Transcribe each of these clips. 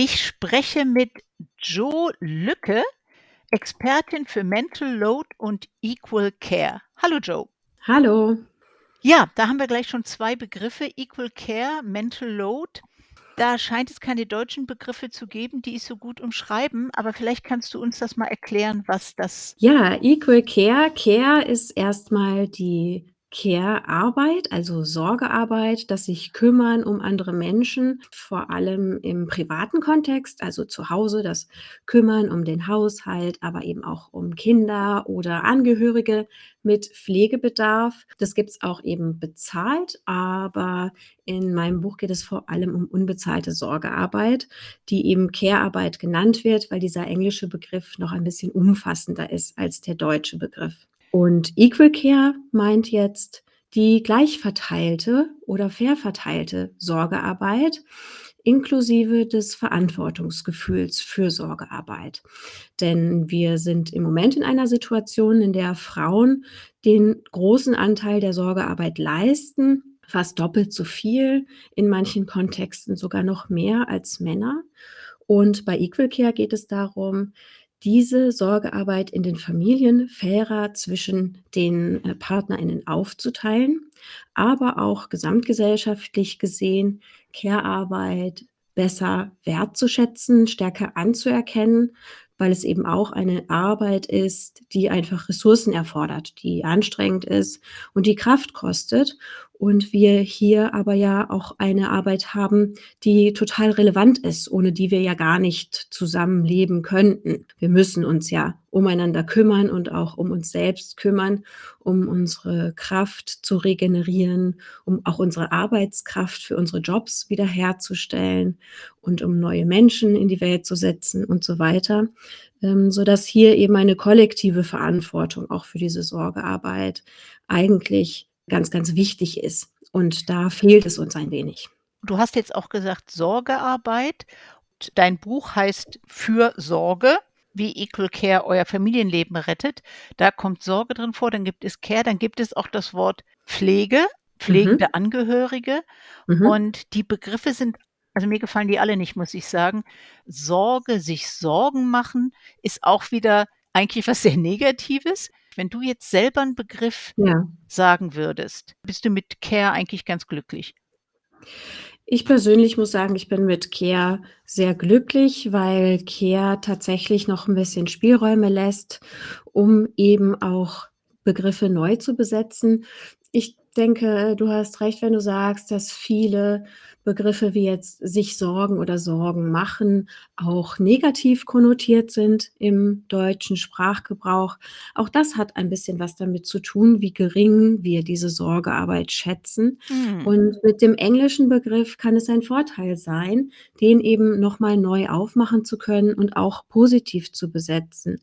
Ich spreche mit Jo Lücke, Expertin für Mental Load und Equal Care. Hallo Jo. Hallo. Ja, da haben wir gleich schon zwei Begriffe, Equal Care, Mental Load. Da scheint es keine deutschen Begriffe zu geben, die es so gut umschreiben, aber vielleicht kannst du uns das mal erklären, was das Ja, Equal Care. Care ist erstmal die Care-Arbeit, also Sorgearbeit, das sich kümmern um andere Menschen, vor allem im privaten Kontext, also zu Hause das Kümmern um den Haushalt, aber eben auch um Kinder oder Angehörige mit Pflegebedarf. Das gibt's auch eben bezahlt, aber in meinem Buch geht es vor allem um unbezahlte Sorgearbeit, die eben Care-Arbeit genannt wird, weil dieser englische Begriff noch ein bisschen umfassender ist als der deutsche Begriff. Und Equal Care meint jetzt die gleich verteilte oder fair verteilte Sorgearbeit inklusive des Verantwortungsgefühls für Sorgearbeit. Denn wir sind im Moment in einer Situation, in der Frauen den großen Anteil der Sorgearbeit leisten, fast doppelt so viel, in manchen Kontexten sogar noch mehr als Männer. Und bei Equal Care geht es darum, diese Sorgearbeit in den Familien fairer zwischen den, äh, PartnerInnen aufzuteilen, aber auch gesamtgesellschaftlich gesehen Care-Arbeit besser wertzuschätzen, stärker anzuerkennen, weil es eben auch eine Arbeit ist, die einfach Ressourcen erfordert, die anstrengend ist und die Kraft kostet. Und wir hier aber ja auch eine Arbeit haben, die total relevant ist, ohne die wir ja gar nicht zusammenleben könnten. Wir müssen uns ja umeinander kümmern und auch um uns selbst kümmern, um unsere Kraft zu regenerieren, um auch unsere Arbeitskraft für unsere Jobs wiederherzustellen und um neue Menschen in die Welt zu setzen und so weiter, ähm, sodass hier eben eine kollektive Verantwortung auch für diese Sorgearbeit eigentlich ganz, ganz wichtig ist. Und da fehlt es uns ein wenig. Du hast jetzt auch gesagt Sorgearbeit. Dein Buch heißt Fürsorge, wie Equal Care euer Familienleben rettet. Da kommt Sorge drin vor, dann gibt es Care, dann gibt es auch das Wort Pflege, pflegende Mhm. Angehörige. Mhm. Und die Begriffe sind also mir gefallen die alle nicht, muss ich sagen. Sorge, sich Sorgen machen, ist auch wieder eigentlich was sehr Negatives. Wenn du jetzt selber 'n Begriff Ja. sagen würdest, bist du mit Care eigentlich ganz glücklich? Ich persönlich muss sagen, ich bin mit Care sehr glücklich, weil Care tatsächlich noch 'n bisschen Spielräume lässt, um eben auch Begriffe neu zu besetzen. Ich denke, du hast recht, wenn du sagst, dass viele Begriffe wie jetzt sich Sorgen oder Sorgen machen auch negativ konnotiert sind im deutschen Sprachgebrauch. Auch das hat ein bisschen was damit zu tun, wie gering wir diese Sorgearbeit schätzen. Hm. Und mit dem englischen Begriff kann es ein Vorteil sein, den eben noch mal neu aufmachen zu können und auch positiv zu besetzen.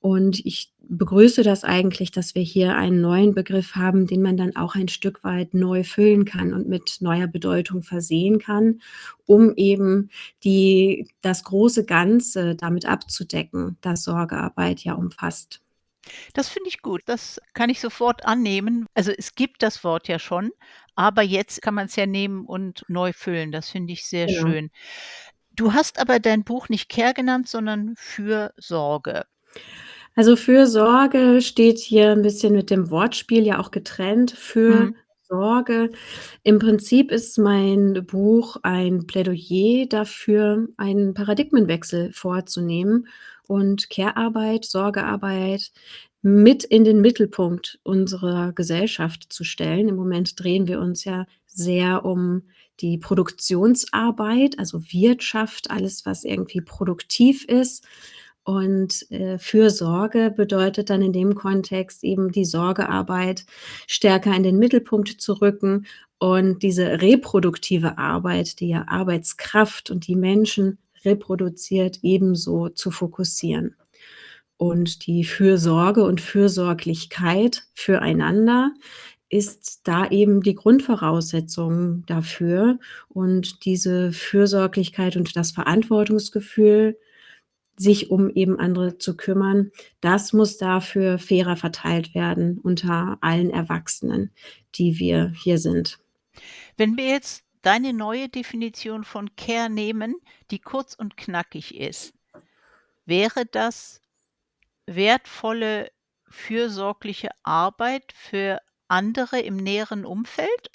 Und ich begrüße das eigentlich, dass wir hier einen neuen Begriff haben, den man dann auch ein Stück weit neu füllen kann und mit neuer Bedeutung versehen kann, um eben die das große Ganze damit abzudecken, das Sorgearbeit ja umfasst. Das finde ich gut. Das kann ich sofort annehmen. Also, es gibt das Wort ja schon, aber jetzt kann man's ja nehmen und neu füllen. Das finde ich sehr Genau. schön. Du hast aber dein Buch nicht Care genannt, sondern Fürsorge. Also, Fürsorge steht hier 'n bisschen mit dem Wortspiel ja auch getrennt für Mhm. Sorge. Im Prinzip ist mein Buch ein Plädoyer dafür, einen Paradigmenwechsel vorzunehmen und Care-Arbeit, Sorgearbeit mit in den Mittelpunkt unserer Gesellschaft zu stellen. Im Moment drehen wir uns ja sehr um die Produktionsarbeit, also Wirtschaft, alles, was irgendwie produktiv ist. Und, äh, Fürsorge bedeutet dann in dem Kontext eben die Sorgearbeit stärker in den Mittelpunkt zu rücken und diese reproduktive Arbeit, die ja Arbeitskraft und die Menschen reproduziert, ebenso zu fokussieren. Und die Fürsorge und Fürsorglichkeit füreinander ist da eben die Grundvoraussetzung dafür. Und diese Fürsorglichkeit und das Verantwortungsgefühl, sich um eben andere zu kümmern, das muss dafür fairer verteilt werden unter allen Erwachsenen, die wir hier sind. Wenn wir jetzt deine neue Definition von Care nehmen, die kurz und knackig ist, wäre das wertvolle, fürsorgliche Arbeit für andere im näheren Umfeld?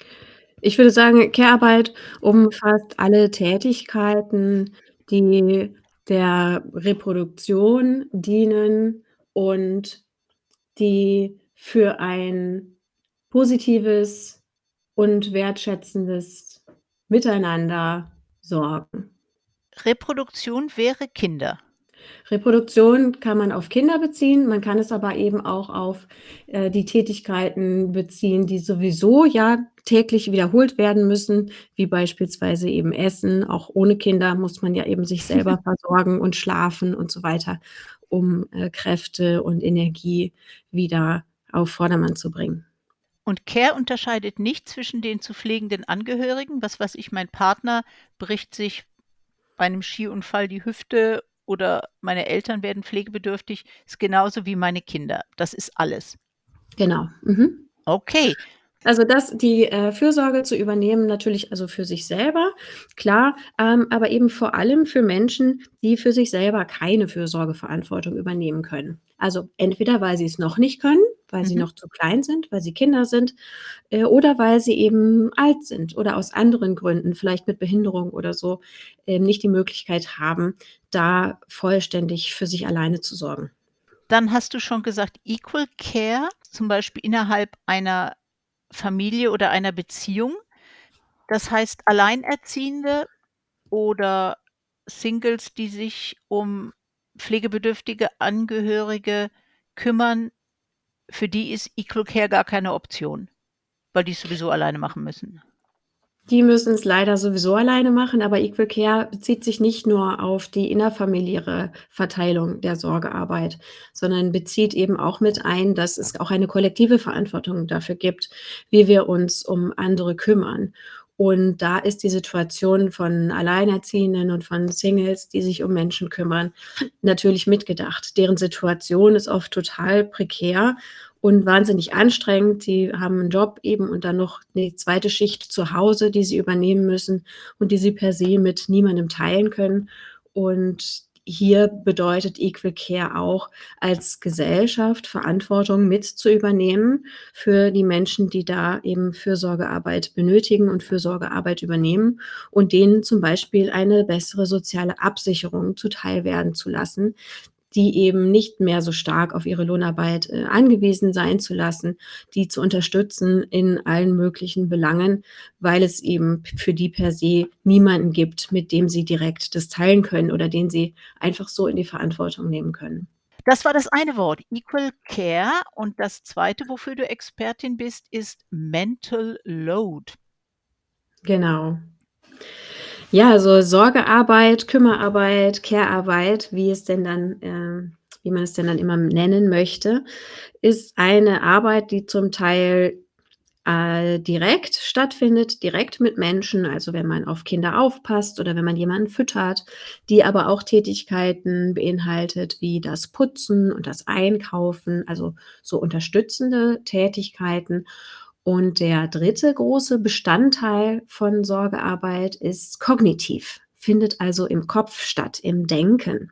Ich würde sagen, Care-Arbeit umfasst alle Tätigkeiten, die der Reproduktion dienen und die für ein positives und wertschätzendes Miteinander sorgen. Reproduktion wäre Kinder. Reproduktion kann man auf Kinder beziehen, man kann es aber eben auch auf, äh, die Tätigkeiten beziehen, die sowieso ja täglich wiederholt werden müssen, wie beispielsweise eben Essen. Auch ohne Kinder muss man ja eben sich selber versorgen und schlafen und so weiter, um, äh, Kräfte und Energie wieder auf Vordermann zu bringen. Und Care unterscheidet nicht zwischen den zu pflegenden Angehörigen, was weiß ich, mein Partner bricht sich bei 'nem Skiunfall die Hüfte oder meine Eltern werden pflegebedürftig, ist genauso wie meine Kinder. Das ist alles. Genau. Mhm. Okay. Also, das die, äh, Fürsorge zu übernehmen, natürlich also für sich selber, klar, ähm, aber eben vor allem für Menschen, die für sich selber keine Fürsorgeverantwortung übernehmen können. Also, entweder weil sie's noch nicht können, weil sie Mhm. noch zu klein sind, weil sie Kinder sind, äh, oder weil sie eben alt sind oder aus anderen Gründen, vielleicht mit Behinderung oder so, ähm, nicht die Möglichkeit haben, da vollständig für sich alleine zu sorgen. Dann hast du schon gesagt, Equal Care, zum Beispiel innerhalb einer Familie oder einer Beziehung. Das heißt, Alleinerziehende oder Singles, die sich um pflegebedürftige Angehörige kümmern, für die ist Equal Care gar keine Option, weil die's sowieso alleine machen müssen. Die müssen's leider sowieso alleine machen, aber Equal Care bezieht sich nicht nur auf die innerfamiliäre Verteilung der Sorgearbeit, sondern bezieht eben auch mit ein, dass es auch eine kollektive Verantwortung dafür gibt, wie wir uns um andere kümmern. Und da ist die Situation von Alleinerziehenden und von Singles, die sich um Menschen kümmern, natürlich mitgedacht. Deren Situation ist oft total prekär und wahnsinnig anstrengend. Sie haben 'n Job eben und dann noch 'ne 2. Schicht zu Hause, die sie übernehmen müssen und die sie per se mit niemandem teilen können. Und hier bedeutet Equal Care auch, als Gesellschaft Verantwortung mit zu übernehmen für die Menschen, die da eben Fürsorgearbeit benötigen und Fürsorgearbeit übernehmen und denen zum Beispiel eine bessere soziale Absicherung zuteilwerden zu lassen, die eben nicht mehr so stark auf ihre Lohnarbeit, äh, angewiesen sein zu lassen, die zu unterstützen in allen möglichen Belangen, weil es eben für die per se niemanden gibt, mit dem sie direkt das teilen können oder den sie einfach so in die Verantwortung nehmen können. Das war das eine Wort, Equal Care. Und das 2., wofür du Expertin bist, ist Mental Load. Genau. Ja, also Sorgearbeit, Kümmerarbeit, Care-Arbeit, wie es denn dann ähm, wie man es denn dann immer nennen möchte, ist eine Arbeit, die zum Teil, äh, direkt stattfindet, direkt mit Menschen, also wenn man auf Kinder aufpasst oder wenn man jemanden füttert, die aber auch Tätigkeiten beinhaltet wie das Putzen und das Einkaufen, also so unterstützende Tätigkeiten. Und der 3. große Bestandteil von Sorgearbeit ist kognitiv, findet also im Kopf statt, im Denken.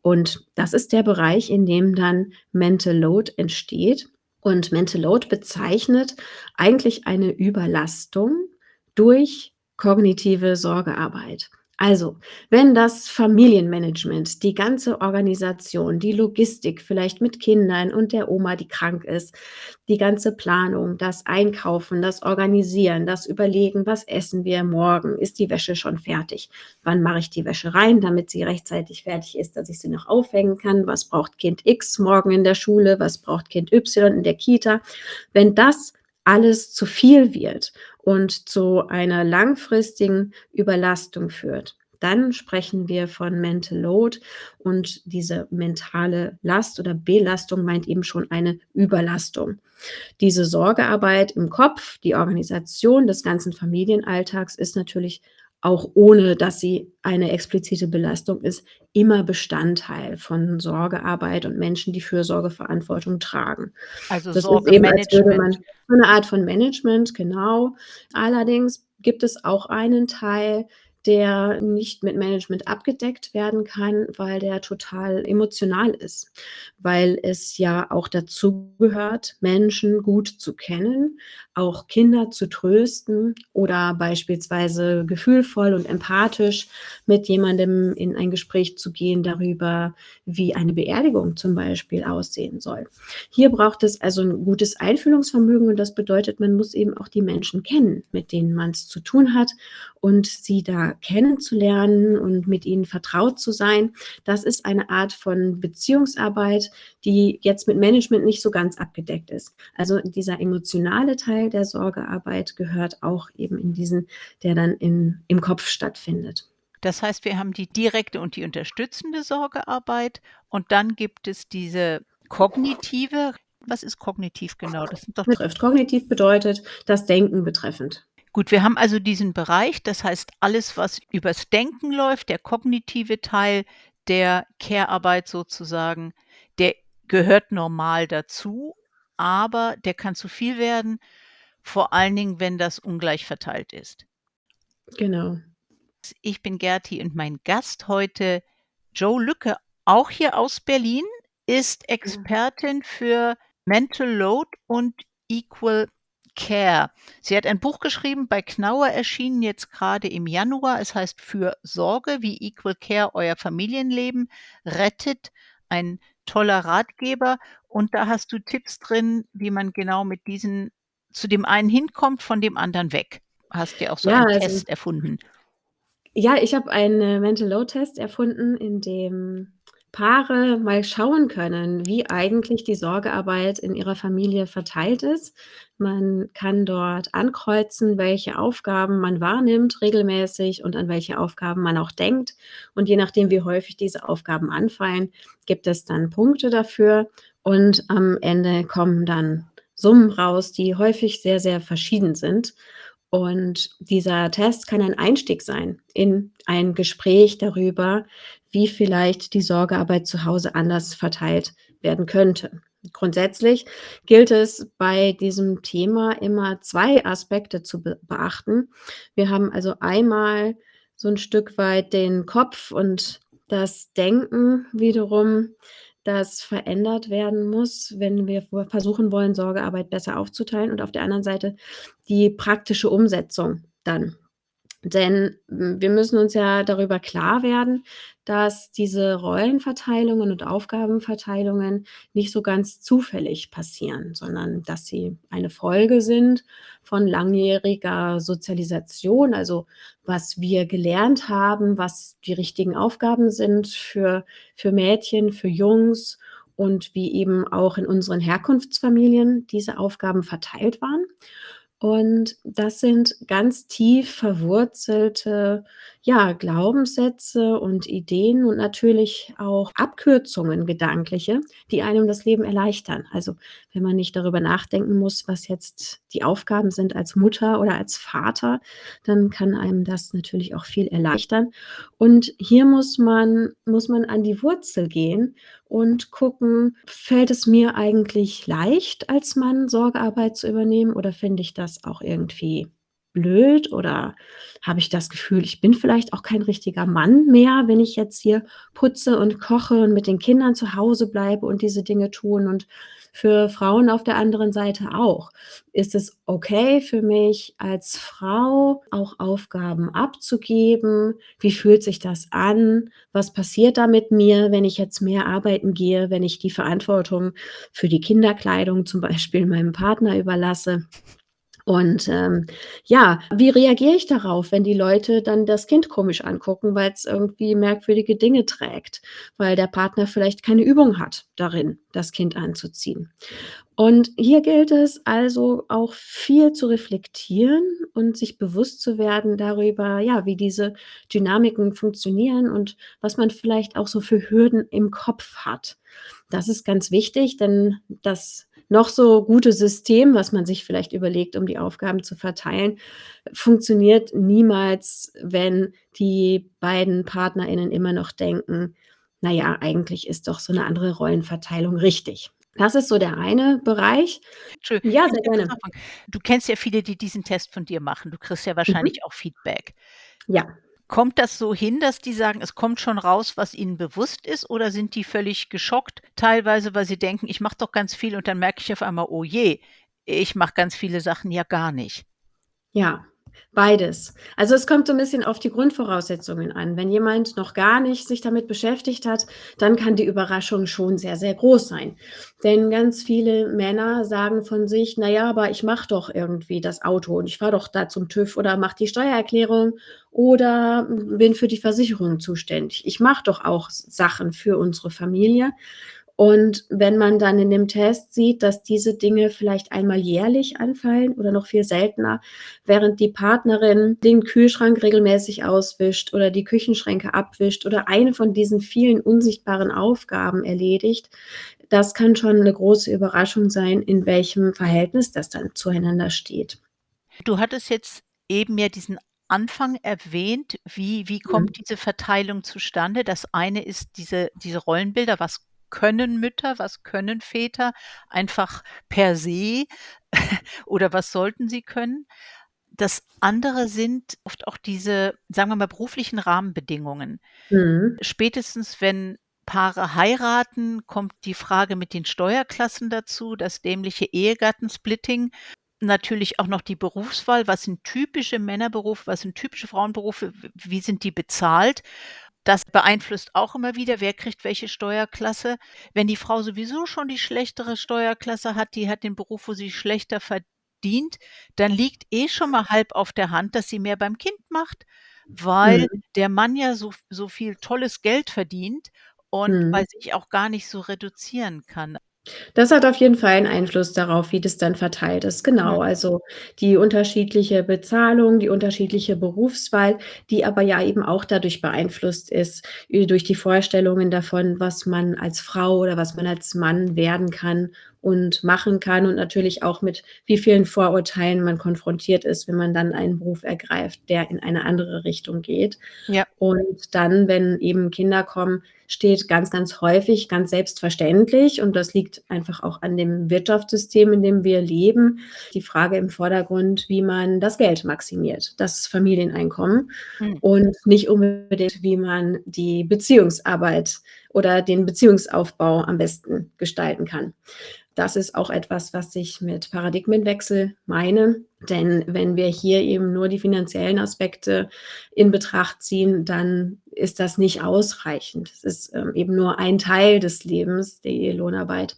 Und das ist der Bereich, in dem dann Mental Load entsteht. Und Mental Load bezeichnet eigentlich eine Überlastung durch kognitive Sorgearbeit. Also, wenn das Familienmanagement, die ganze Organisation, die Logistik, vielleicht mit Kindern und der Oma, die krank ist, die ganze Planung, das Einkaufen, das Organisieren, das Überlegen: „Was essen wir morgen? Ist die Wäsche schon fertig? Wann mache ich die Wäsche rein, damit sie rechtzeitig fertig ist, dass ich sie noch aufhängen kann? Was braucht Kind X morgen in der Schule? Was braucht Kind Y in der Kita?“ Wenn das alles zu viel wird und zu einer langfristigen Überlastung führt, dann sprechen wir von Mental Load. Und diese mentale Last oder Belastung meint eben schon eine Überlastung. Diese Sorgearbeit im Kopf, die Organisation des ganzen Familienalltags ist natürlich auch ohne dass sie eine explizite Belastung ist, immer Bestandteil von Sorgearbeit und Menschen, die Fürsorgeverantwortung tragen. Also Das ist eben, als würde man Sorgemanagement. so 'ne Art von Management, genau. Allerdings gibt es auch einen Teil, der nicht mit Management abgedeckt werden kann, weil der total emotional ist, weil es ja auch dazugehört, Menschen gut zu kennen, auch Kinder zu trösten oder beispielsweise gefühlvoll und empathisch mit jemandem in ein Gespräch zu gehen darüber, wie eine Beerdigung zum Beispiel aussehen soll. Hier braucht es also 'n gutes Einfühlungsvermögen und das bedeutet, man muss eben auch die Menschen kennen, mit denen man's zu tun hat und sie da kennenzulernen und mit ihnen vertraut zu sein. Das ist eine Art von Beziehungsarbeit, die jetzt mit Management nicht so ganz abgedeckt ist. Also, dieser emotionale Teil der Sorgearbeit gehört auch eben in diesen der dann in im Kopf stattfindet. Das heißt, wir haben die direkte und die unterstützende Sorgearbeit und dann gibt es diese kognitive was ist kognitiv genau? Das sind doch Betrifft. Kognitiv bedeutet das Denken betreffend. Gut, wir haben also diesen Bereich, das heißt, alles, was übers Denken läuft, der kognitive Teil der Care-Arbeit sozusagen, der gehört normal dazu, aber der kann zu viel werden, vor allen Dingen, wenn das ungleich verteilt ist. Genau. Ich bin Gerti und mein Gast heute, Jo Lücke, auch hier aus Berlin, ist Expertin für Mental Load und Equal Care. Sie hat ein Buch geschrieben, bei Knauer erschienen jetzt grade im Januar. Es heißt „Fürsorge, wie Equal Care euer Familienleben rettet“, ein toller Ratgeber. Und da hast du Tipps drin, wie man genau mit diesen zu dem einen hinkommt, von dem anderen weg. Hast dir auch so Ja, einen also Test erfunden. Ja, ich habe einen Mental Load Test erfunden, in dem Paare mal schauen können, wie eigentlich die Sorgearbeit in ihrer Familie verteilt ist. Man kann dort ankreuzen, welche Aufgaben man wahrnimmt regelmäßig und an welche Aufgaben man auch denkt. Und je nachdem, wie häufig diese Aufgaben anfallen, gibt es dann Punkte dafür und am Ende kommen dann Summen raus, die häufig sehr, sehr verschieden sind. Und dieser Test kann ein Einstieg sein in ein Gespräch darüber, wie vielleicht die Sorgearbeit zu Hause anders verteilt werden könnte. Grundsätzlich gilt es bei diesem Thema immer 2 Aspekte zu be beachten. Wir haben also einmal so 'n Stück weit den Kopf und das Denken wiederum, das verändert werden muss, wenn wir versuchen wollen, Sorgearbeit besser aufzuteilen und auf der anderen Seite die praktische Umsetzung dann. Denn, hm, wir müssen uns ja darüber klar werden, dass diese Rollenverteilungen und Aufgabenverteilungen nicht so ganz zufällig passieren, sondern dass sie eine Folge sind von langjähriger Sozialisation, also was wir gelernt haben, was die richtigen Aufgaben sind für für Mädchen, für Jungs und wie eben auch in unseren Herkunftsfamilien diese Aufgaben verteilt waren. Und das sind ganz tief verwurzelte, ja, Glaubenssätze und Ideen und natürlich auch Abkürzungen, gedankliche, die einem das Leben erleichtern. Also, wenn man nicht darüber nachdenken muss, was jetzt die Aufgaben sind als Mutter oder als Vater, dann kann einem das natürlich auch viel erleichtern. Und hier muss man muss man an die Wurzel gehen und gucken: „Fällt es mir eigentlich leicht, als Mann Sorgearbeit zu übernehmen oder finde ich das auch irgendwie blöd oder habe ich das Gefühl, ich bin vielleicht auch kein richtiger Mann mehr, wenn ich jetzt hier putze und koche und mit den Kindern zu Hause bleibe und diese Dinge tun und für Frauen auf der anderen Seite auch. Ist es okay für mich als Frau, auch Aufgaben abzugeben? Wie fühlt sich das an? Was passiert da mit mir, wenn ich jetzt mehr arbeiten gehe, wenn ich die Verantwortung für die Kinderkleidung zum Beispiel meinem Partner überlasse? Und, ähm, ja, wie reagiere ich darauf, wenn die Leute dann das Kind komisch angucken, weil's irgendwie merkwürdige Dinge trägt, weil der Partner vielleicht keine Übung hat darin, das Kind anzuziehen? Und hier gilt es also auch viel zu reflektieren und sich bewusst zu werden darüber, ja, wie diese Dynamiken funktionieren und was man vielleicht auch so für Hürden im Kopf hat. Das ist ganz wichtig, denn das noch so gute System, was man sich vielleicht überlegt, um die Aufgaben zu verteilen, funktioniert niemals, wenn die beiden PartnerInnen immer noch denken: „Na ja, eigentlich ist doch so 'ne andere Rollenverteilung richtig.“ Das ist so der eine Bereich. Entschuldi Ja, sehr gerne. Du kennst ja viele, die diesen Test von dir machen. Du kriegst ja Mhm. wahrscheinlich auch Feedback. Ja. Kommt das so hin, dass die sagen, es kommt schon raus, was ihnen bewusst ist, oder sind die völlig geschockt teilweise, weil sie denken: „Ich mache doch ganz viel“, und dann merke ich auf einmal: „Oh je, ich mache ganz viele Sachen ja gar nicht?“ Ja, beides. Also, es kommt so 'n bisschen auf die Grundvoraussetzungen an. Wenn jemand noch gar nicht sich damit beschäftigt hat, dann kann die Überraschung schon sehr, sehr groß sein. Denn ganz viele Männer sagen von sich: „Na ja, aber ich mache doch irgendwie das Auto und ich fahre doch da zum TÜV oder mache die Steuererklärung oder bin für die Versicherung zuständig. Ich mache doch auch Sachen für unsere Familie.“ Und wenn man dann in dem Test sieht, dass diese Dinge vielleicht einmal jährlich anfallen oder noch viel seltener, während die Partnerin den Kühlschrank regelmäßig auswischt oder die Küchenschränke abwischt oder eine von diesen vielen unsichtbaren Aufgaben erledigt, das kann schon 'ne große Überraschung sein, in welchem Verhältnis das dann zueinander steht. Du hattest jetzt eben ja diesen Anfang erwähnt. Wie wie kommt Mhm. diese Verteilung zustande? Das eine ist diese diese Rollenbilder. Was können Mütter, was können Väter einfach per se oder was sollten sie können? Das andere sind oft auch diese, sagen wir mal, beruflichen Rahmenbedingungen. Mhm. Spätestens, wenn Paare heiraten, kommt die Frage mit den Steuerklassen dazu, das dämliche Ehegattensplitting. Natürlich auch noch die Berufswahl. Was sind typische Männerberufe, was sind typische Frauenberufe, wie sind die bezahlt? Das beeinflusst auch immer wieder, wer kriegt welche Steuerklasse. Wenn die Frau sowieso schon die schlechtere Steuerklasse hat, die hat den Beruf, wo sie schlechter verdient, dann liegt eh schon mal halb auf der Hand, dass sie mehr beim Kind macht, weil Mhm. der Mann ja so so viel tolles Geld verdient und bei Mhm. sich auch gar nicht so reduzieren kann. Das hat auf jeden Fall 'n Einfluss darauf, wie das dann verteilt ist. Mhm. Genau, also, die unterschiedliche Bezahlung, die unterschiedliche Berufswahl, die aber ja eben auch dadurch beeinflusst ist, äh, durch die Vorstellungen davon, was man als Frau oder was man als Mann werden kann und machen kann und natürlich auch mit wie vielen Vorurteilen man konfrontiert ist, wenn man dann einen Beruf ergreift, der in eine andere Richtung geht. Ja. Und dann, wenn eben Kinder kommen, steht ganz, ganz häufig, ganz selbstverständlich, und das liegt einfach auch an dem Wirtschaftssystem, in dem wir leben, die Frage im Vordergrund, wie man das Geld maximiert, das Familieneinkommen Mhm. und nicht unbedingt, wie man die Beziehungsarbeit oder den Beziehungsaufbau am besten gestalten kann. Das ist auch etwas, was ich mit Paradigmenwechsel meine, denn wenn wir hier eben nur die finanziellen Aspekte in Betracht ziehen, dann ist das nicht ausreichend. Es ist, ähm, eben nur ein Teil des Lebens, die Lohnarbeit,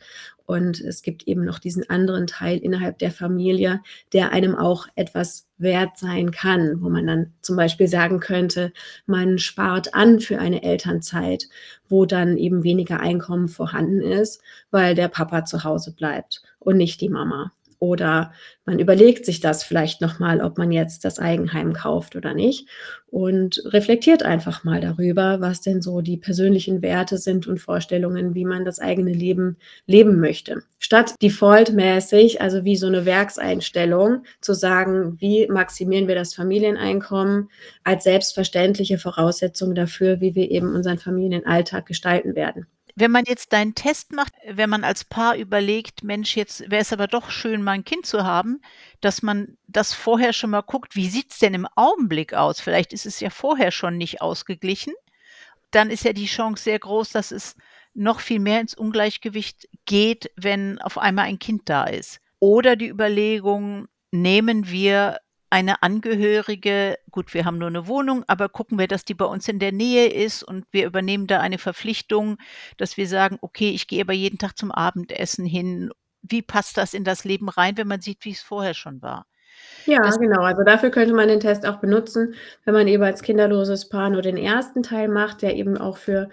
und es gibt eben noch diesen anderen Teil innerhalb der Familie, der einem auch etwas wert sein kann, wo man dann zum Beispiel sagen könnte, man spart an für eine Elternzeit, wo dann eben weniger Einkommen vorhanden ist, weil der Papa zu Hause bleibt und nicht die Mama. Oder man überlegt sich das vielleicht noch mal, ob man jetzt das Eigenheim kauft oder nicht und reflektiert einfach mal darüber, was denn so die persönlichen Werte sind und Vorstellungen, wie man das eigene Leben leben möchte. Statt defaultmäßig, also wie so 'ne Werkseinstellung, zu sagen: „Wie maximieren wir das Familieneinkommen als selbstverständliche Voraussetzung dafür, wie wir eben unseren Familienalltag gestalten werden.“ Wenn man jetzt deinen Test macht, wenn man als Paar überlegt: „Mensch, jetzt wäre es aber doch schön, mal 'n Kind zu haben“, dass man das vorher schon mal guckt, wie sieht's denn im Augenblick aus? Vielleicht ist es ja vorher schon nicht ausgeglichen. Dann ist ja die Chance sehr groß, dass es noch viel mehr ins Ungleichgewicht geht, wenn auf einmal ein Kind da ist. Oder die Überlegung: „Nehmen wir eine Angehörige gut, wir haben nur 'ne Wohnung, aber gucken wir, dass die bei uns in der Nähe ist und wir übernehmen da eine Verpflichtung, dass wir sagen: ‚Okay, ich gehe aber jeden Tag zum Abendessen hin.‘“ Wie passt das in das Leben rein, wenn man sieht, wie's vorher schon war? Ja, Das genau. Also, dafür könnte man den Test auch benutzen, wenn man eben als kinderloses Paar nur den 1. Teil macht, der eben auch für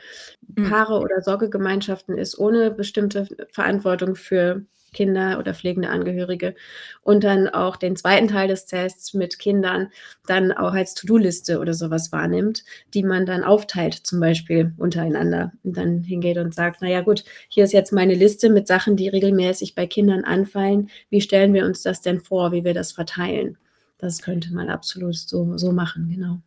Mhm. Paare oder Sorgegemeinschaften ist, ohne bestimmte Verantwortung für Kinder oder pflegende Angehörige und dann auch den zweiten Teil des Tests mit Kindern dann auch als To-do-Liste oder sowas wahrnimmt, die man dann aufteilt, zum Beispiel untereinander und dann hingeht und sagt, na ja gut, hier ist jetzt meine Liste mit Sachen, die regelmäßig bei Kindern anfallen. Wie stellen wir uns das denn vor, wie wir das verteilen? Das könnte man absolut so so machen, genau.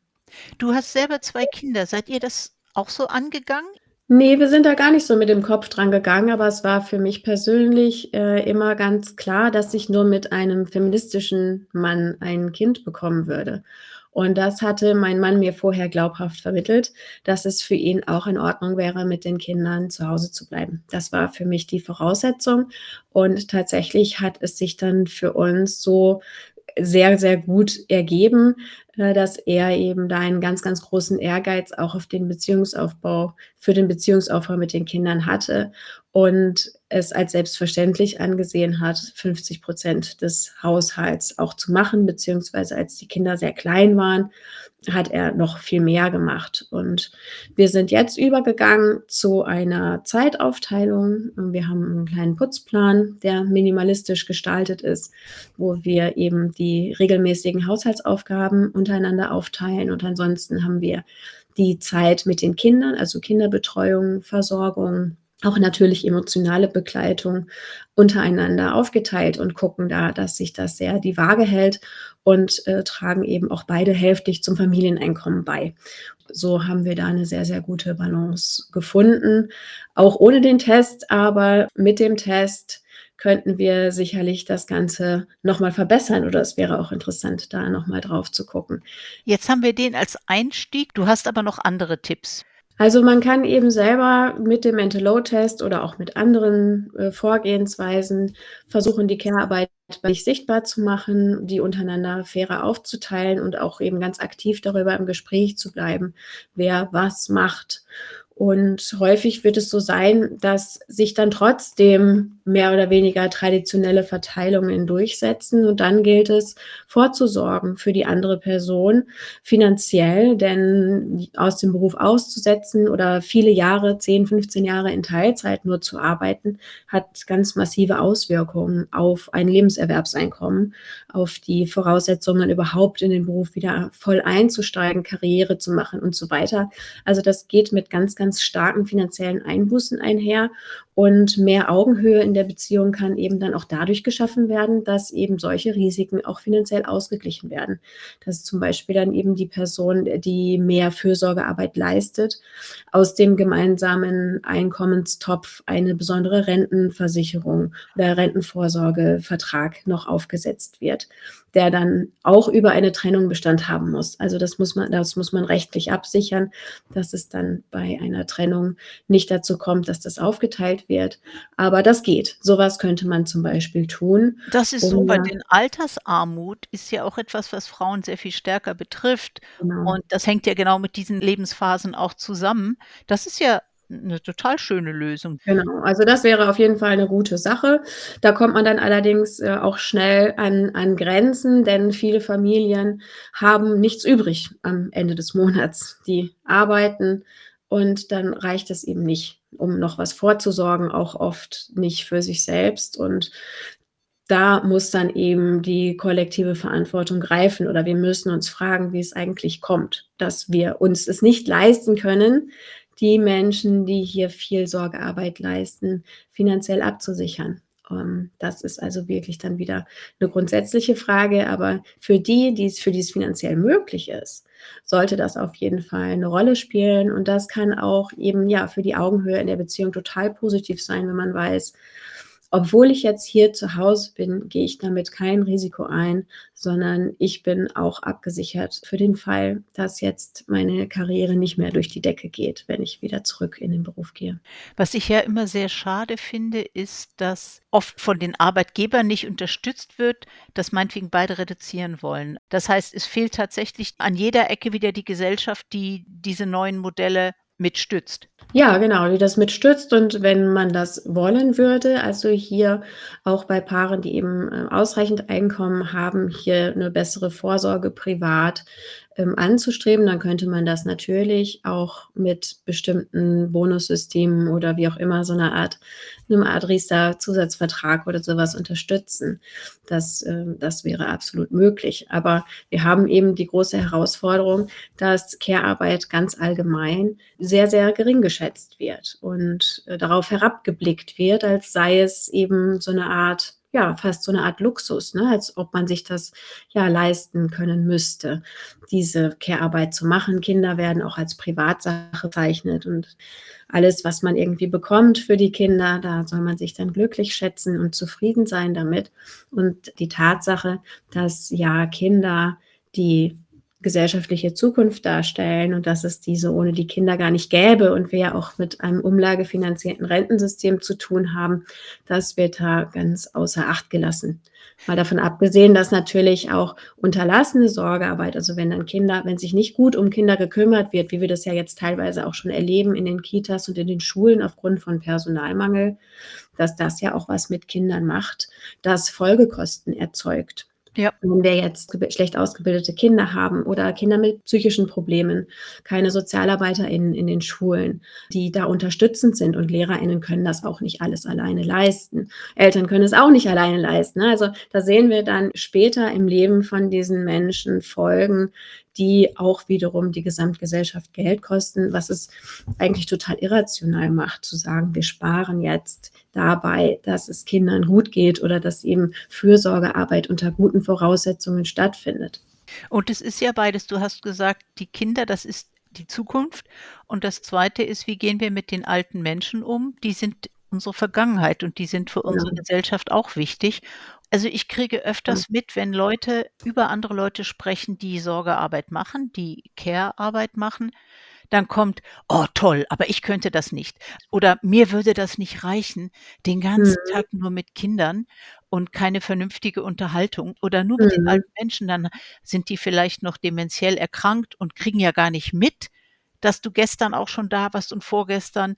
Du hast selber 2 Kinder. Seid ihr das auch so angegangen? Ne, wir sind da gar nicht so mit dem Kopf dran gegangen, aber es war für mich persönlich, äh, immer ganz klar, dass ich nur mit einem feministischen Mann ein Kind bekommen würde. Und das hatte mein Mann mir vorher glaubhaft vermittelt, dass es für ihn auch in Ordnung wäre, mit den Kindern zu Hause zu bleiben. Das war für mich die Voraussetzung und tatsächlich hat es sich dann für uns so sehr, sehr gut ergeben, äh, dass er eben da einen ganz, ganz großen Ehrgeiz auch auf den Beziehungsaufbau für den Beziehungsaufbau mit den Kindern hatte und es als selbstverständlich angesehen hat, 50% des Haushalts auch zu machen, beziehungsweise als die Kinder sehr klein waren, hat er noch viel mehr gemacht. Und wir sind jetzt übergegangen zu einer Zeitaufteilung. Wir haben einen kleinen Putzplan, der minimalistisch gestaltet ist, wo wir eben die regelmäßigen Haushaltsaufgaben untereinander aufteilen und ansonsten haben wir die Zeit mit den Kindern, also Kinderbetreuung, Versorgung, auch natürlich emotionale Begleitung untereinander aufgeteilt und gucken da, dass sich das sehr die Waage hält und, äh, tragen eben auch beide hälftig zum Familieneinkommen bei. So haben wir da 'ne sehr, sehr gute Balance gefunden, auch ohne den Test, aber mit dem Test könnten wir sicherlich das Ganze noch mal verbessern oder es wäre auch interessant, da noch mal drauf zu gucken. Jetzt haben wir den als Einstieg. Du hast aber noch andere Tipps. Also, man kann eben selber mit dem Mental-Load-Test oder auch mit anderen, äh, Vorgehensweisen versuchen, die Care-Arbeit bei sich sichtbar zu machen, die untereinander fairer aufzuteilen und auch eben ganz aktiv darüber im Gespräch zu bleiben, wer was macht. Und häufig wird es so sein, dass sich dann trotzdem mehr oder weniger traditionelle Verteilungen durchsetzen und dann gilt es, vorzusorgen für die andere Person finanziell, denn aus dem Beruf auszusetzen oder viele Jahre, 10, 15 Jahre in Teilzeit nur zu arbeiten, hat ganz massive Auswirkungen auf ein Lebenserwerbseinkommen, auf die Voraussetzungen, überhaupt in den Beruf wieder voll einzusteigen, Karriere zu machen und so weiter. Also, das geht mit ganz, ganz ganz starken finanziellen Einbußen einher und mehr Augenhöhe in der Beziehung kann eben dann auch dadurch geschaffen werden, dass eben solche Risiken auch finanziell ausgeglichen werden. Dass zum Beispiel dann eben die Person, die mehr Fürsorgearbeit leistet, aus dem gemeinsamen Einkommenstopf eine besondere Rentenversicherung oder Rentenvorsorgevertrag noch aufgesetzt wird, der dann auch über eine Trennung Bestand haben muss. Also das muss man das muss man rechtlich absichern, dass es dann bei einer Trennung nicht dazu kommt, dass das aufgeteilt wird. Aber das geht. So was könnte man zum Beispiel tun, Das ist um super, da denn Altersarmut ist ja auch etwas, was Frauen sehr viel stärker betrifft. Genau. Und das hängt ja genau mit diesen Lebensphasen auch zusammen. Das ist ja 'ne total schöne Lösung. Genau, also das wäre auf jeden Fall 'ne gute Sache. Da kommt man dann allerdings, äh, auch schnell an an Grenzen, denn viele Familien haben nichts übrig am Ende des Monats. Die arbeiten und dann reicht es eben nicht, um noch was vorzusorgen, auch oft nicht für sich selbst. Und da muss dann eben die kollektive Verantwortung greifen oder wir müssen uns fragen, wie es eigentlich kommt, dass wir uns es nicht leisten können, die Menschen, die hier viel Sorgearbeit leisten, finanziell abzusichern. Ähm, das ist also wirklich dann wieder 'ne grundsätzliche Frage, aber für die, die's für die es finanziell möglich ist, sollte das auf jeden Fall 'ne Rolle spielen. Und das kann auch eben, ja, für die Augenhöhe in der Beziehung total positiv sein, wenn man weiß: „Obwohl ich jetzt hier zu Hause bin, gehe ich damit kein Risiko ein, sondern ich bin auch abgesichert für den Fall, dass jetzt meine Karriere nicht mehr durch die Decke geht, wenn ich wieder zurück in den Beruf gehe.“ Was ich ja immer sehr schade finde, ist, dass oft von den Arbeitgebern nicht unterstützt wird, dass meinetwegen beide reduzieren wollen. Das heißt, es fehlt tatsächlich an jeder Ecke wieder die Gesellschaft, die diese neuen Modelle mitstützt. Ja, genau, die das mitstützt und wenn man das wollen würde, also hier auch bei Paaren, die eben, äh, ausreichend Einkommen haben, hier 'ne bessere Vorsorge privat, ähm, anzustreben, dann könnte man das natürlich auch mit bestimmten Bonussystemen oder wie auch immer so 'ne Art 'ne Art Riester-Zusatzvertrag oder so was unterstützen. Das, ähm das wäre absolut möglich. Aber wir haben eben die große Herausforderung, dass Care-Arbeit ganz allgemein sehr, sehr gering geschätzt wird und, äh, darauf herabgeblickt wird, als sei es eben so 'ne Art ja, fast so 'ne Art Luxus, ne, als ob man sich das, ja, leisten können müsste, diese Care-Arbeit zu machen. Kinder werden auch als Privatsache bezeichnet und alles, was man irgendwie bekommt für die Kinder, da soll man sich dann glücklich schätzen und zufrieden sein damit. Und die Tatsache, dass ja Kinder die gesellschaftliche Zukunft darstellen und dass es diese ohne die Kinder gar nicht gäbe und wir ja auch mit einem umlagefinanzierten Rentensystem zu tun haben, das wird da ganz außer Acht gelassen. Mal davon abgesehen, dass natürlich auch unterlassene Sorgearbeit, also wenn dann Kinder wenn sich nicht gut um Kinder gekümmert wird, wie wir das ja jetzt teilweise auch schon erleben in den Kitas und in den Schulen aufgrund von Personalmangel, dass das ja auch was mit Kindern macht, das Folgekosten erzeugt. Ja. Wenn wir jetzt schlecht ausgebildete Kinder haben oder Kinder mit psychischen Problemen, keine SozialarbeiterInnen in den Schulen, die da unterstützend sind und LehrerInnen können das auch nicht alles alleine leisten. Eltern können es auch nicht alleine leisten, ne? Also, da sehen wir dann später im Leben von diesen Menschen Folgen, die auch wiederum die Gesamtgesellschaft Geld kosten, was es eigentlich total irrational macht, zu sagen: „Wir sparen jetzt dabei, dass es Kindern gut geht oder dass eben Fürsorgearbeit unter guten Voraussetzungen stattfindet.“ Und es ist ja beides. Du hast gesagt, die Kinder, das ist die Zukunft. Und das Zweite ist, wie gehen wir mit den alten Menschen um? Die sind unsere Vergangenheit und die sind für unsere Ja. Gesellschaft auch wichtig. Also, ich kriege Ja. öfters mit, wenn Leute über andere Leute sprechen, die Sorgearbeit machen, die Care-Arbeit machen, dann kommt: „Oh toll, aber ich könnte das nicht.“ Oder: „Mir würde das nicht reichen, den ganzen Mhm. Tag nur mit Kindern und keine vernünftige Unterhaltung oder nur mit den Mhm. alten Menschen, dann sind die vielleicht noch dementiell erkrankt und kriegen ja gar nicht mit, dass du gestern auch schon da warst und vorgestern.“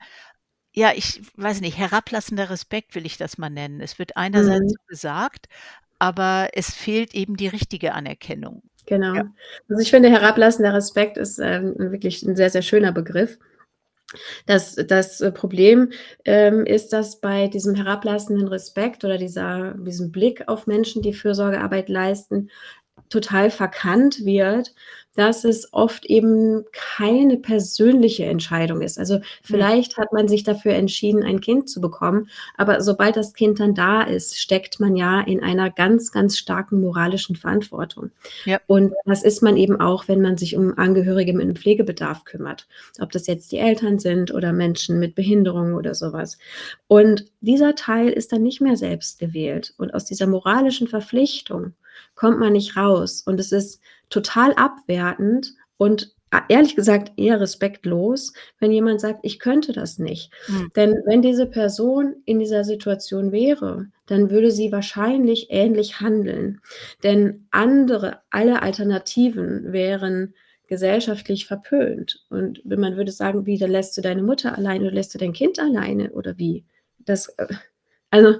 Ja, ich weiß nicht, herablassender Respekt will ich das mal nennen. Es wird einerseits Mhm. gesagt, aber es fehlt eben die richtige Anerkennung. Ja. Genau. Also, ich finde, herablassender Respekt ist, ähm, wirklich 'n sehr, sehr schöner Begriff. Das das, äh, Problem, ähm, ist, dass bei diesem herablassenden Respekt oder dieser diesem Blick auf Menschen, die Fürsorgearbeit leisten, total verkannt wird, dass es oft eben keine persönliche Entscheidung ist. Also, Mhm. vielleicht hat man sich dafür entschieden, ein Kind zu bekommen, aber sobald das Kind dann da ist, steckt man ja in einer ganz, ganz starken moralischen Verantwortung. Ja. Und das ist man eben auch, wenn man sich um Angehörige mit 'nem Pflegebedarf kümmert, ob das jetzt die Eltern sind oder Menschen mit Behinderung oder so was. Und dieser Teil ist dann nicht mehr selbst gewählt und aus dieser moralischen Verpflichtung kommt man nicht raus und es ist total abwertend und a ehrlich gesagt eher respektlos, wenn jemand sagt: „Ich könnte das nicht.“ Mhm. Denn wenn diese Person in dieser Situation wäre, dann würde sie wahrscheinlich ähnlich handeln. Denn andere alle Alternativen wären gesellschaftlich verpönt. Und wenn man würde sagen: „Wie, dann lässt du deine Mutter alleine oder lässt du dein Kind alleine oder wie?“ Das, äh also,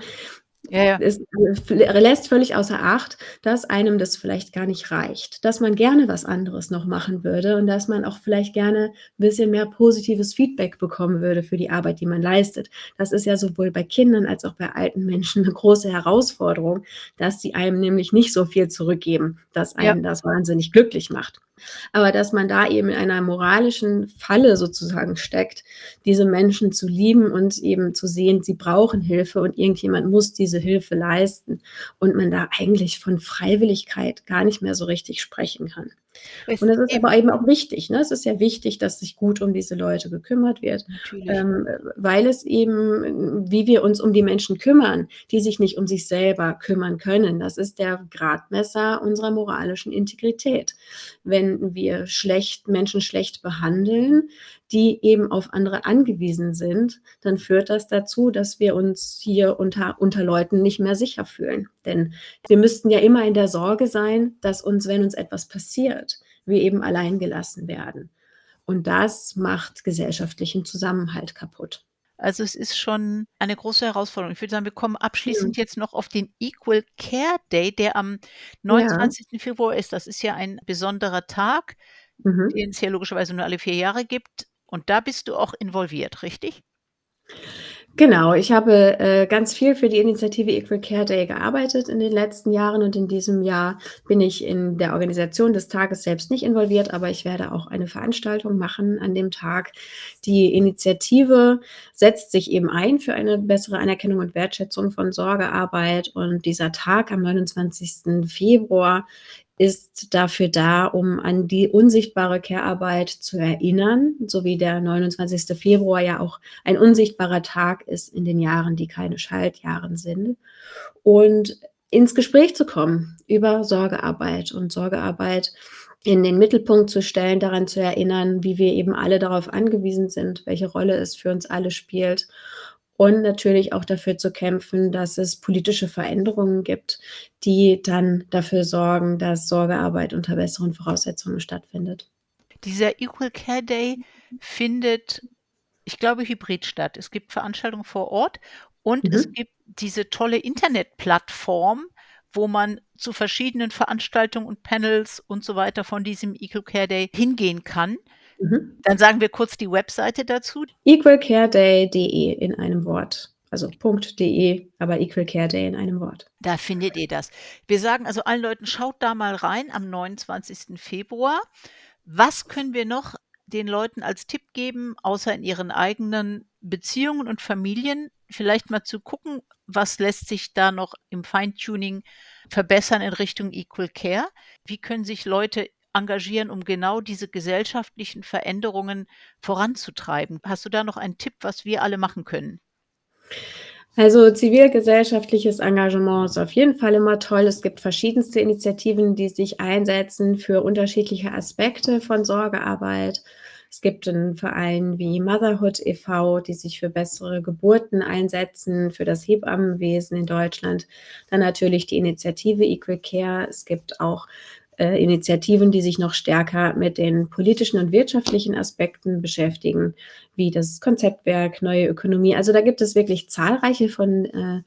Ja, ja. es lässt völlig außer Acht, dass einem das vielleicht gar nicht reicht, dass man gerne was anderes noch machen würde und dass man auch vielleicht gerne bisschen mehr positives Feedback bekommen würde für die Arbeit, die man leistet. Das ist ja sowohl bei Kindern als auch bei alten Menschen 'ne große Herausforderung, dass sie einem nämlich nicht so viel zurückgeben, dass Ja. einen das wahnsinnig glücklich macht. Aber dass man da eben in einer moralischen Falle sozusagen steckt, diese Menschen zu lieben und eben zu sehen, sie brauchen Hilfe und irgendjemand muss diese Hilfe leisten und man da eigentlich von Freiwilligkeit gar nicht mehr so richtig sprechen kann. Es Und das ist eben aber eben auch wichtig, ne? Es ist ja wichtig, dass sich gut um diese Leute gekümmert wird, ähm, äh, weil es eben wie wir uns um die Menschen kümmern, die sich nicht um sich selber kümmern können, das ist der Gradmesser unserer moralischen Integrität. Wenn wir schlecht Menschen schlecht behandeln, die eben auf andere angewiesen sind, dann führt das dazu, dass wir uns hier unter unter Leuten nicht mehr sicher fühlen. Denn wir müssten ja immer in der Sorge sein, dass uns, wenn uns etwas passiert, wir eben allein gelassen werden. Und das macht gesellschaftlichen Zusammenhalt kaputt. Also, es ist schon eine große Herausforderung. Ich würde sagen, wir kommen abschließend jetzt noch auf den Equal Care Day, der am Ja. 29. Februar ist. Das ist ja ein besonderer Tag, Mhm. den es ja logischerweise nur alle 4 Jahre gibt. Und da bist du auch involviert, richtig? Genau, ich habe, äh, ganz viel für die Initiative Equal Care Day gearbeitet in den letzten Jahren und in diesem Jahr bin ich in der Organisation des Tages selbst nicht involviert, aber ich werde auch eine Veranstaltung machen an dem Tag. Die Initiative setzt sich eben ein für eine bessere Anerkennung und Wertschätzung von Sorgearbeit und dieser Tag am 29. Februar ist dafür da, um an die unsichtbare Care-Arbeit zu erinnern, so wie der 29. Februar ja auch ein unsichtbarer Tag ist in den Jahren, die keine Schaltjahren sind. Und ins Gespräch zu kommen über Sorgearbeit und Sorgearbeit in den Mittelpunkt zu stellen, daran zu erinnern, wie wir eben alle darauf angewiesen sind, welche Rolle es für uns alle spielt. Und natürlich auch dafür zu kämpfen, dass es politische Veränderungen gibt, die dann dafür sorgen, dass Sorgearbeit unter besseren Voraussetzungen stattfindet. Dieser Equal Care Day findet, ich glaube, hybrid statt. Es gibt Veranstaltungen vor Ort und es Mhm. gibt diese tolle Internetplattform, wo man zu verschiedenen Veranstaltungen und Panels und so weiter von diesem Equal Care Day hingehen kann. Mhm. Dann sagen wir kurz die Webseite dazu. Equalcareday.de in einem Wort. Also .de, aber Equal Care Day in einem Wort. Da findet ihr das. Wir sagen also allen Leuten, schaut da mal rein am 29. Februar. Was können wir noch den Leuten als Tipp geben, außer in ihren eigenen Beziehungen und Familien vielleicht mal zu gucken, was lässt sich da noch im Feintuning verbessern in Richtung Equal Care? Wie können sich Leute engagieren, um genau diese gesellschaftlichen Veränderungen voranzutreiben? Hast du da noch einen Tipp, was wir alle machen können? Also, zivilgesellschaftliches Engagement ist auf jeden Fall immer toll. Es gibt verschiedenste Initiativen, die sich einsetzen für unterschiedliche Aspekte von Sorgearbeit. Es gibt 'n Verein wie Motherhood e.V., die sich für bessere Geburten einsetzen, für das Hebammenwesen in Deutschland. Dann natürlich die Initiative Equal Care. Es gibt auch, äh, Initiativen, die sich noch stärker mit den politischen und wirtschaftlichen Aspekten beschäftigen, wie das Konzeptwerk Neue Ökonomie. Also, da gibt es wirklich zahlreiche von, äh,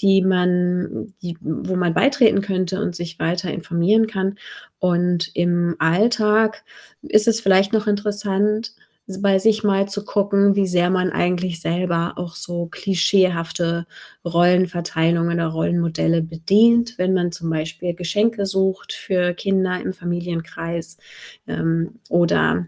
die man die wo man beitreten könnte und sich weiter informieren kann. Und im Alltag ist es vielleicht noch interessant, bei sich mal zu gucken, wie sehr man eigentlich selber auch so klischeehafte Rollenverteilungen oder Rollenmodelle bedient, wenn man zum Beispiel Geschenke sucht für Kinder im Familienkreis, ähm, oder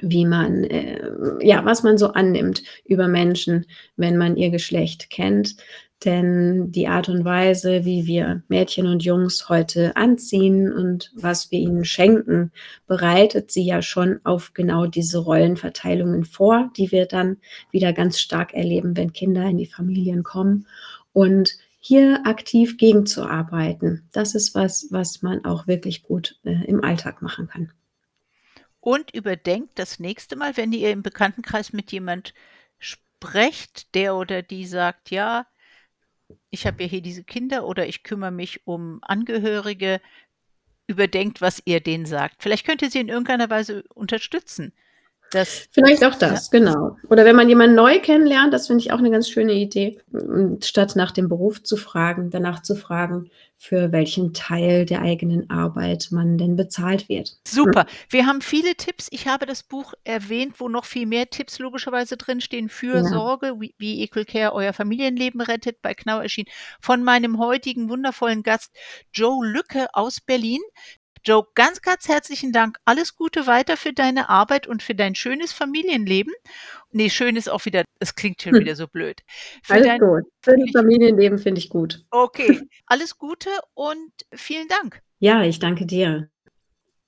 wie man, äh ja, was man so annimmt über Menschen, wenn man ihr Geschlecht kennt. Denn die Art und Weise, wie wir Mädchen und Jungs heute anziehen und was wir ihnen schenken, bereitet sie ja schon auf genau diese Rollenverteilungen vor, die wir dann wieder ganz stark erleben, wenn Kinder in die Familien kommen. Und hier aktiv gegenzuarbeiten, das ist was, was man auch wirklich gut, äh, im Alltag machen kann. Und überdenkt das nächste Mal, wenn ihr im Bekanntenkreis mit jemand sprecht, der oder die sagt: „Ja, ich habe ja hier diese Kinder oder ich kümmere mich um Angehörige.“ Überdenkt, was ihr denen sagt. Vielleicht könnt ihr sie in irgendeiner Weise unterstützen. Das Vielleicht auch ja. das, genau. Oder wenn man jemanden neu kennenlernt, das finde ich auch 'ne ganz schöne Idee, statt nach dem Beruf zu fragen, danach zu fragen, für welchen Teil der eigenen Arbeit man denn bezahlt wird. Super. Wir haben viele Tipps. Ich habe das Buch erwähnt, wo noch viel mehr Tipps logischerweise drinstehen für Ja. Sorge, wie wie Equal Care euer Familienleben rettet, bei Knorr erschienen, von meinem heutigen wundervollen Gast Joe Lücke aus Berlin. Joe, ganz, ganz herzlichen Dank. Alles Gute weiter für deine Arbeit und für dein schönes Familienleben. Ne, schön ist auch wieder es klingt schon wieder so blöd. Für Alles dein gut. Schönes Familienleben finde ich gut. Okay, alles Gute und vielen Dank. Ja, ich danke dir.